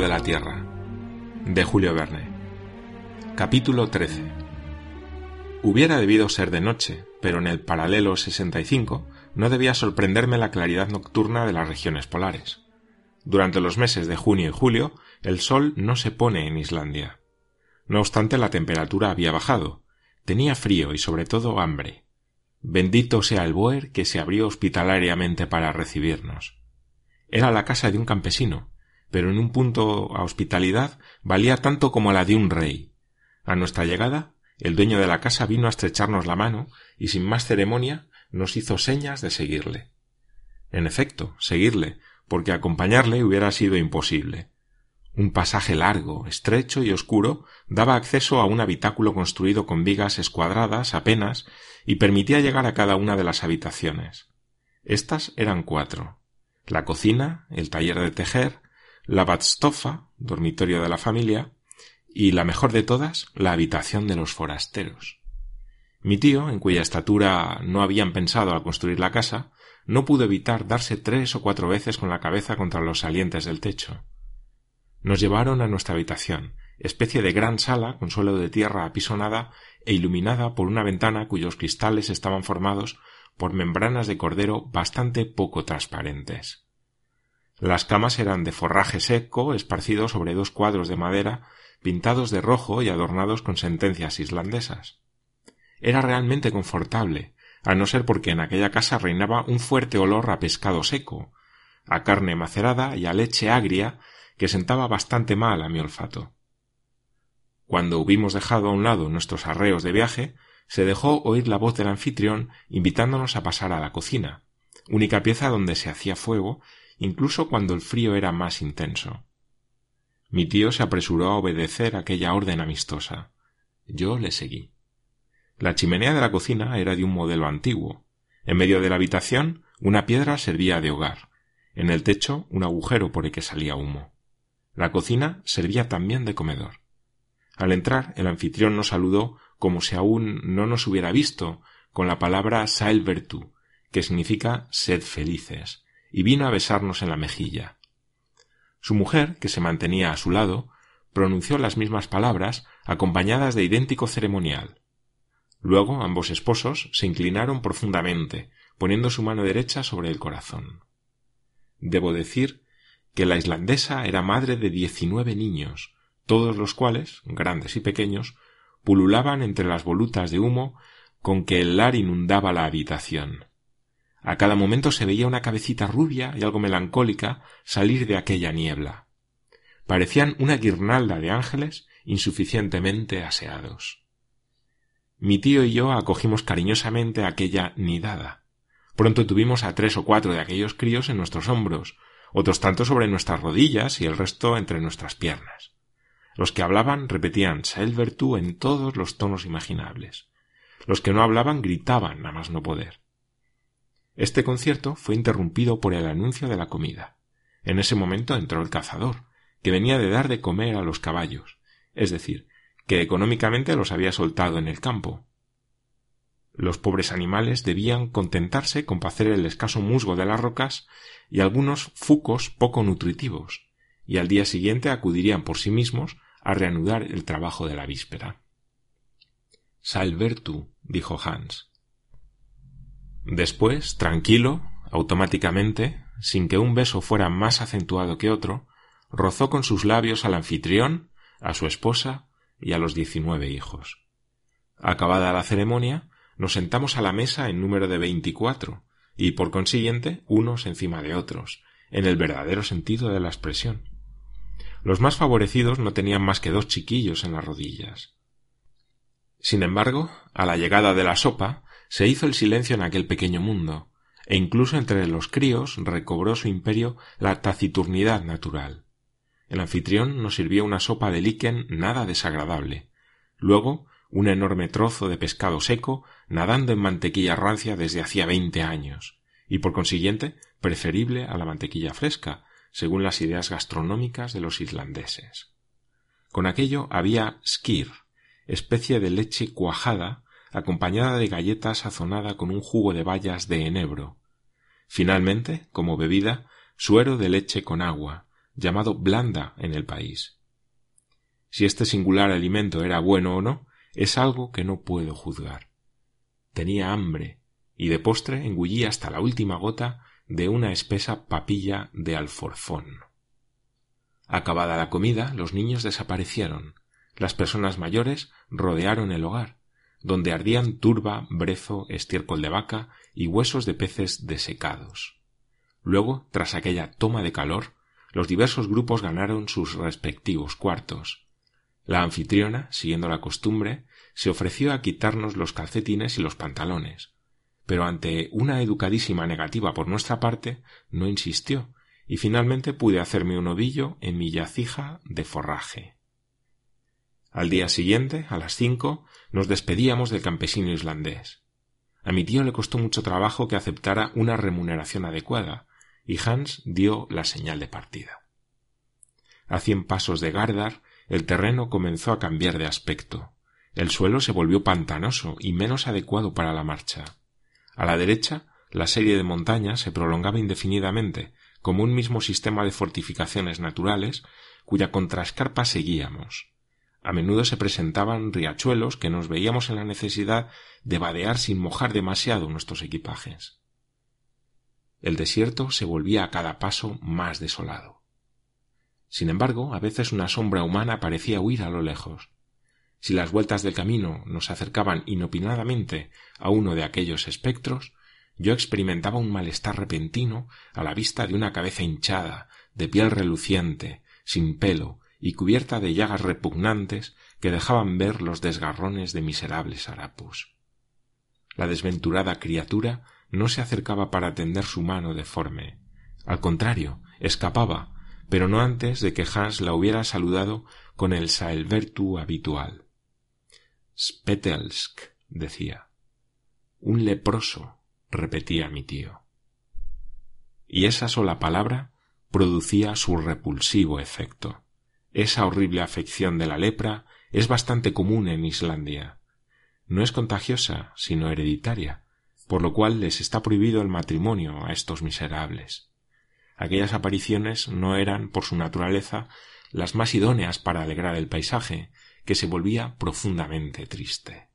De la Tierra, de Julio Verne. Capítulo 13. Hubiera debido ser de noche, pero en el paralelo 65 no debía sorprenderme la claridad nocturna de las regiones polares. Durante los meses de junio y julio, el sol no se pone en Islandia. No obstante, la temperatura había bajado. Tenía frío y sobre todo hambre. Bendito sea el Boer que se abrió hospitalariamente para recibirnos. Era la casa de un campesino, pero en un punto a hospitalidad valía tanto como la de un rey. A nuestra llegada, el dueño de la casa vino a estrecharnos la mano y sin más ceremonia nos hizo señas de seguirle. En efecto, seguirle, porque acompañarle hubiera sido imposible. Un pasaje largo, estrecho y oscuro daba acceso a un habitáculo construido con vigas escuadradas apenas y permitía llegar a cada una de las habitaciones. Estas eran cuatro la cocina, el taller de tejer, la badstofa, dormitorio de la familia, y la mejor de todas, la habitación de los forasteros. Mi tío, en cuya estatura no habían pensado al construir la casa, no pudo evitar darse tres o cuatro veces con la cabeza contra los salientes del techo. Nos llevaron a nuestra habitación, especie de gran sala con suelo de tierra apisonada e iluminada por una ventana cuyos cristales estaban formados por membranas de cordero bastante poco transparentes. Las camas eran de forraje seco esparcido sobre dos cuadros de madera pintados de rojo y adornados con sentencias islandesas. Era realmente confortable, a no ser porque en aquella casa reinaba un fuerte olor a pescado seco, a carne macerada y a leche agria que sentaba bastante mal a mi olfato. Cuando hubimos dejado a un lado nuestros arreos de viaje, se dejó oír la voz del anfitrión invitándonos a pasar a la cocina, única pieza donde se hacía fuego incluso cuando el frío era más intenso. Mi tío se apresuró a obedecer aquella orden amistosa. Yo le seguí. La chimenea de la cocina era de un modelo antiguo. En medio de la habitación una piedra servía de hogar. En el techo un agujero por el que salía humo. La cocina servía también de comedor. Al entrar, el anfitrión nos saludó como si aún no nos hubiera visto, con la palabra Sailvertu, que significa sed felices, y vino a besarnos en la mejilla. Su mujer, que se mantenía a su lado, pronunció las mismas palabras, acompañadas de idéntico ceremonial. Luego ambos esposos se inclinaron profundamente, poniendo su mano derecha sobre el corazón. Debo decir que la islandesa era madre de diecinueve niños, todos los cuales, grandes y pequeños, pululaban entre las volutas de humo con que el lar inundaba la habitación. A cada momento se veía una cabecita rubia y algo melancólica salir de aquella niebla. Parecían una guirnalda de ángeles insuficientemente aseados. Mi tío y yo acogimos cariñosamente aquella nidada. Pronto tuvimos a tres o cuatro de aquellos críos en nuestros hombros, otros tantos sobre nuestras rodillas y el resto entre nuestras piernas. Los que hablaban repetían Sailvertu en todos los tonos imaginables. Los que no hablaban gritaban a más no poder. Este concierto fue interrumpido por el anuncio de la comida. En ese momento entró el cazador, que venía de dar de comer a los caballos, es decir, que económicamente los había soltado en el campo. Los pobres animales debían contentarse con pacer el escaso musgo de las rocas y algunos fucos poco nutritivos, y al día siguiente acudirían por sí mismos a reanudar el trabajo de la víspera. Salvertu, dijo Hans, Después, tranquilo, automáticamente, sin que un beso fuera más acentuado que otro, rozó con sus labios al anfitrión, a su esposa y a los diecinueve hijos. Acabada la ceremonia, nos sentamos a la mesa en número de veinticuatro, y por consiguiente unos encima de otros, en el verdadero sentido de la expresión. Los más favorecidos no tenían más que dos chiquillos en las rodillas. Sin embargo, a la llegada de la sopa, se hizo el silencio en aquel pequeño mundo, e incluso entre los críos recobró su imperio la taciturnidad natural. El anfitrión nos sirvió una sopa de líquen nada desagradable. Luego, un enorme trozo de pescado seco nadando en mantequilla rancia desde hacía veinte años, y por consiguiente preferible a la mantequilla fresca, según las ideas gastronómicas de los islandeses. Con aquello había skir, especie de leche cuajada acompañada de galleta sazonada con un jugo de bayas de enebro. Finalmente, como bebida, suero de leche con agua, llamado blanda en el país. Si este singular alimento era bueno o no, es algo que no puedo juzgar. Tenía hambre, y de postre engullí hasta la última gota de una espesa papilla de alforfón. Acabada la comida, los niños desaparecieron. Las personas mayores rodearon el hogar, donde ardían turba, brezo, estiércol de vaca y huesos de peces desecados. Luego, tras aquella toma de calor, los diversos grupos ganaron sus respectivos cuartos. La anfitriona, siguiendo la costumbre, se ofreció a quitarnos los calcetines y los pantalones, pero ante una educadísima negativa por nuestra parte, no insistió, y finalmente pude hacerme un ovillo en mi yacija de forraje. Al día siguiente, a las cinco, nos despedíamos del campesino islandés. A mi tío le costó mucho trabajo que aceptara una remuneración adecuada, y Hans dio la señal de partida. A cien pasos de Gardar, el terreno comenzó a cambiar de aspecto. El suelo se volvió pantanoso y menos adecuado para la marcha. A la derecha, la serie de montañas se prolongaba indefinidamente, como un mismo sistema de fortificaciones naturales, cuya contrascarpa seguíamos. A menudo se presentaban riachuelos que nos veíamos en la necesidad de vadear sin mojar demasiado nuestros equipajes. El desierto se volvía a cada paso más desolado. Sin embargo, a veces una sombra humana parecía huir a lo lejos. Si las vueltas del camino nos acercaban inopinadamente a uno de aquellos espectros, yo experimentaba un malestar repentino a la vista de una cabeza hinchada, de piel reluciente, sin pelo y cubierta de llagas repugnantes que dejaban ver los desgarrones de miserables harapos. La desventurada criatura no se acercaba para tender su mano deforme. Al contrario, escapaba, pero no antes de que Hans la hubiera saludado con el saelvertu habitual. Spetelsk, decía. Un leproso, repetía mi tío. Y esa sola palabra producía su repulsivo efecto. Esa horrible afección de la lepra es bastante común en Islandia. No es contagiosa, sino hereditaria, por lo cual les está prohibido el matrimonio a estos miserables. Aquellas apariciones no eran, por su naturaleza, las más idóneas para alegrar el paisaje, que se volvía profundamente triste.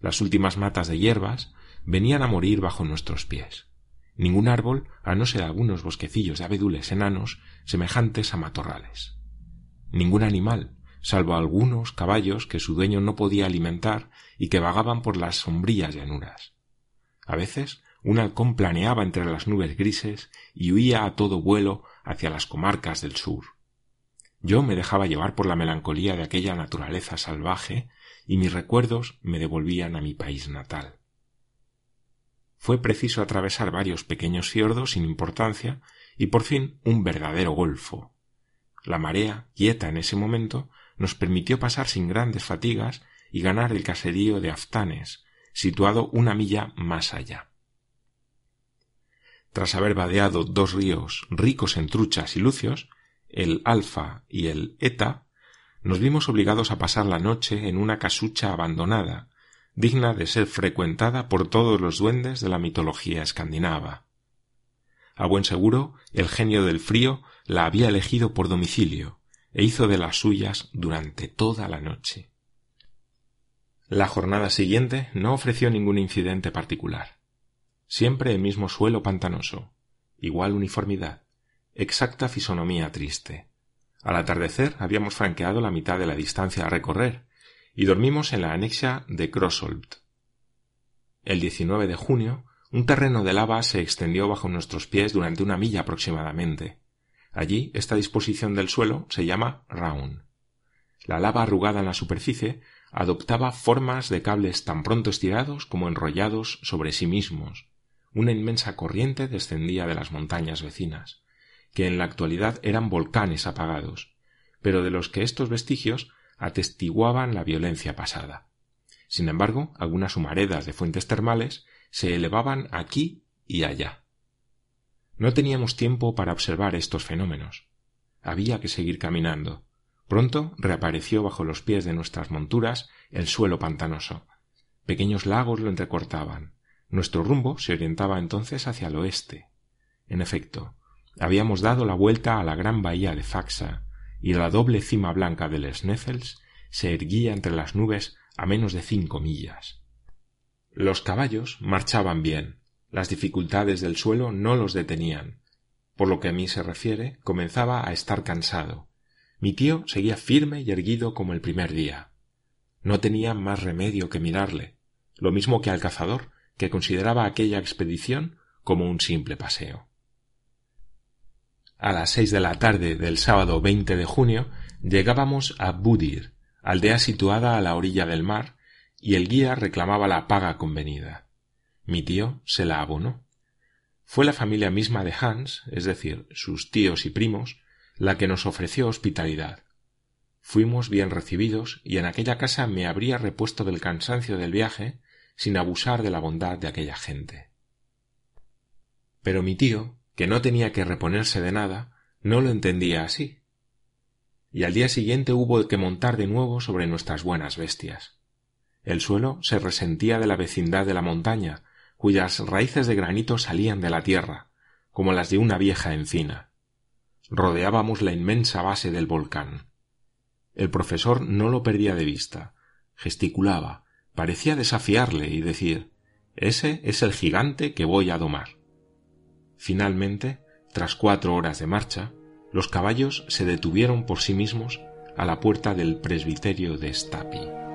Las últimas matas de hierbas venían a morir bajo nuestros pies. Ningún árbol, a no ser algunos bosquecillos de abedules enanos semejantes a matorrales. Ningún animal, salvo algunos caballos que su dueño no podía alimentar y que vagaban por las sombrías llanuras. A veces un halcón planeaba entre las nubes grises y huía a todo vuelo hacia las comarcas del sur. Yo me dejaba llevar por la melancolía de aquella naturaleza salvaje y mis recuerdos me devolvían a mi país natal. Fue preciso atravesar varios pequeños fiordos sin importancia y por fin un verdadero golfo. La marea, quieta en ese momento, nos permitió pasar sin grandes fatigas y ganar el caserío de Aftanes, situado una milla más allá. Tras haber vadeado dos ríos ricos en truchas y lucios, el Alfa y el Eta, nos vimos obligados a pasar la noche en una casucha abandonada, digna de ser frecuentada por todos los duendes de la mitología escandinava. A buen seguro, el genio del frío la había elegido por domicilio, e hizo de las suyas durante toda la noche. La jornada siguiente no ofreció ningún incidente particular. Siempre el mismo suelo pantanoso, igual uniformidad, exacta fisonomía triste. Al atardecer habíamos franqueado la mitad de la distancia a recorrer y dormimos en la anexa de Crossolt. El 19 de junio, un terreno de lava se extendió bajo nuestros pies durante una milla aproximadamente. Allí, esta disposición del suelo se llama Raun. La lava arrugada en la superficie adoptaba formas de cables tan pronto estirados como enrollados sobre sí mismos. Una inmensa corriente descendía de las montañas vecinas que en la actualidad eran volcanes apagados, pero de los que estos vestigios atestiguaban la violencia pasada. Sin embargo, algunas humaredas de fuentes termales se elevaban aquí y allá. No teníamos tiempo para observar estos fenómenos. Había que seguir caminando. Pronto reapareció bajo los pies de nuestras monturas el suelo pantanoso. Pequeños lagos lo entrecortaban. Nuestro rumbo se orientaba entonces hacia el oeste. En efecto, Habíamos dado la vuelta a la gran bahía de Faxa y la doble cima blanca del Sneffels se erguía entre las nubes a menos de cinco millas. Los caballos marchaban bien, las dificultades del suelo no los detenían. Por lo que a mí se refiere, comenzaba a estar cansado. Mi tío seguía firme y erguido como el primer día. No tenía más remedio que mirarle, lo mismo que al cazador, que consideraba aquella expedición como un simple paseo. A las seis de la tarde del sábado 20 de junio llegábamos a Budir, aldea situada a la orilla del mar, y el guía reclamaba la paga convenida. Mi tío se la abonó. Fue la familia misma de Hans, es decir, sus tíos y primos, la que nos ofreció hospitalidad. Fuimos bien recibidos y en aquella casa me habría repuesto del cansancio del viaje sin abusar de la bondad de aquella gente. Pero mi tío, que no tenía que reponerse de nada, no lo entendía así. Y al día siguiente hubo que montar de nuevo sobre nuestras buenas bestias. El suelo se resentía de la vecindad de la montaña, cuyas raíces de granito salían de la tierra, como las de una vieja encina. Rodeábamos la inmensa base del volcán. El profesor no lo perdía de vista, gesticulaba, parecía desafiarle y decir Ese es el gigante que voy a domar. Finalmente, tras cuatro horas de marcha, los caballos se detuvieron por sí mismos a la puerta del presbiterio de Stapi.